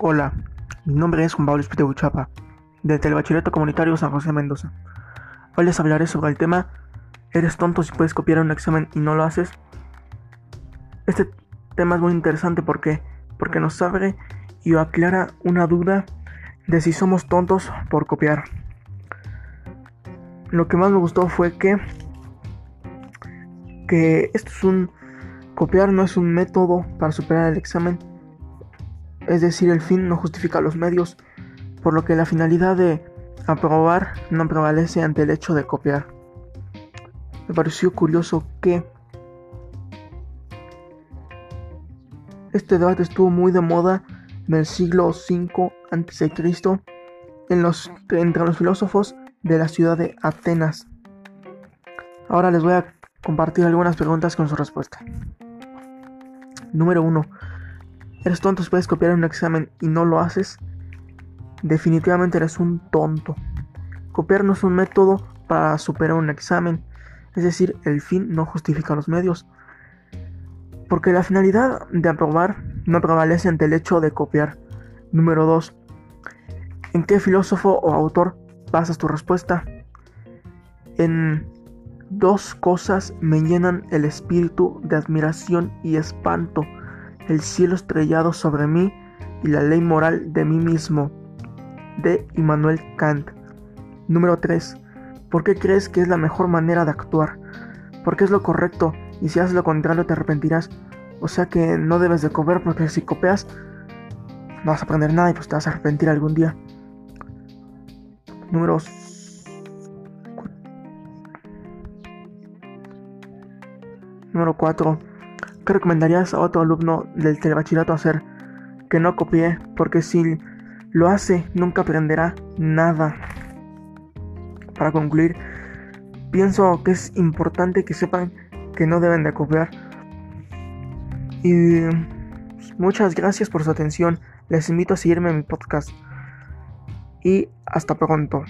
Hola, mi nombre es Juan Pablo Espíritu Chapa, del Telebachillerato Comunitario San José Mendoza. Hoy les hablaré sobre el tema ¿Eres tonto si puedes copiar un examen y no lo haces? Este tema es muy interesante porque, porque nos abre y aclara una duda de si somos tontos por copiar. Lo que más me gustó fue que, que esto es un copiar no es un método para superar el examen, es decir, el fin no justifica los medios, por lo que la finalidad de aprobar no prevalece ante el hecho de copiar. Me pareció curioso que este debate estuvo muy de moda en el siglo V a.C. Entre los filósofos de la ciudad de Atenas. Ahora les voy a compartir algunas preguntas con su respuesta. Número 1. ¿Eres tonto si puedes copiar un examen y no lo haces? Definitivamente eres un tonto. Copiar no es un método para superar un examen, es decir, el fin no justifica los medios. Porque la finalidad de aprobar no prevalece ante el hecho de copiar. Número 2. ¿En qué filósofo o autor basas tu respuesta? En dos cosas me llenan el espíritu de admiración y espanto el cielo estrellado sobre mí y la ley moral de mí mismo. De Immanuel Kant. Número 3. ¿Por qué crees que es la mejor manera de actuar? Porque es lo correcto y si haces lo contrario te arrepentirás. O sea que no debes de copiar porque si copias no vas a aprender nada y pues te vas a arrepentir algún día. Número Número 4. ¿Qué recomendarías a otro alumno del telebachillerato hacer? Que no copie, porque si lo hace, nunca aprenderá nada. Para concluir, pienso que es importante que sepan que no deben de copiar. Y muchas gracias por su atención. Les invito a seguirme en mi podcast. Y hasta pronto.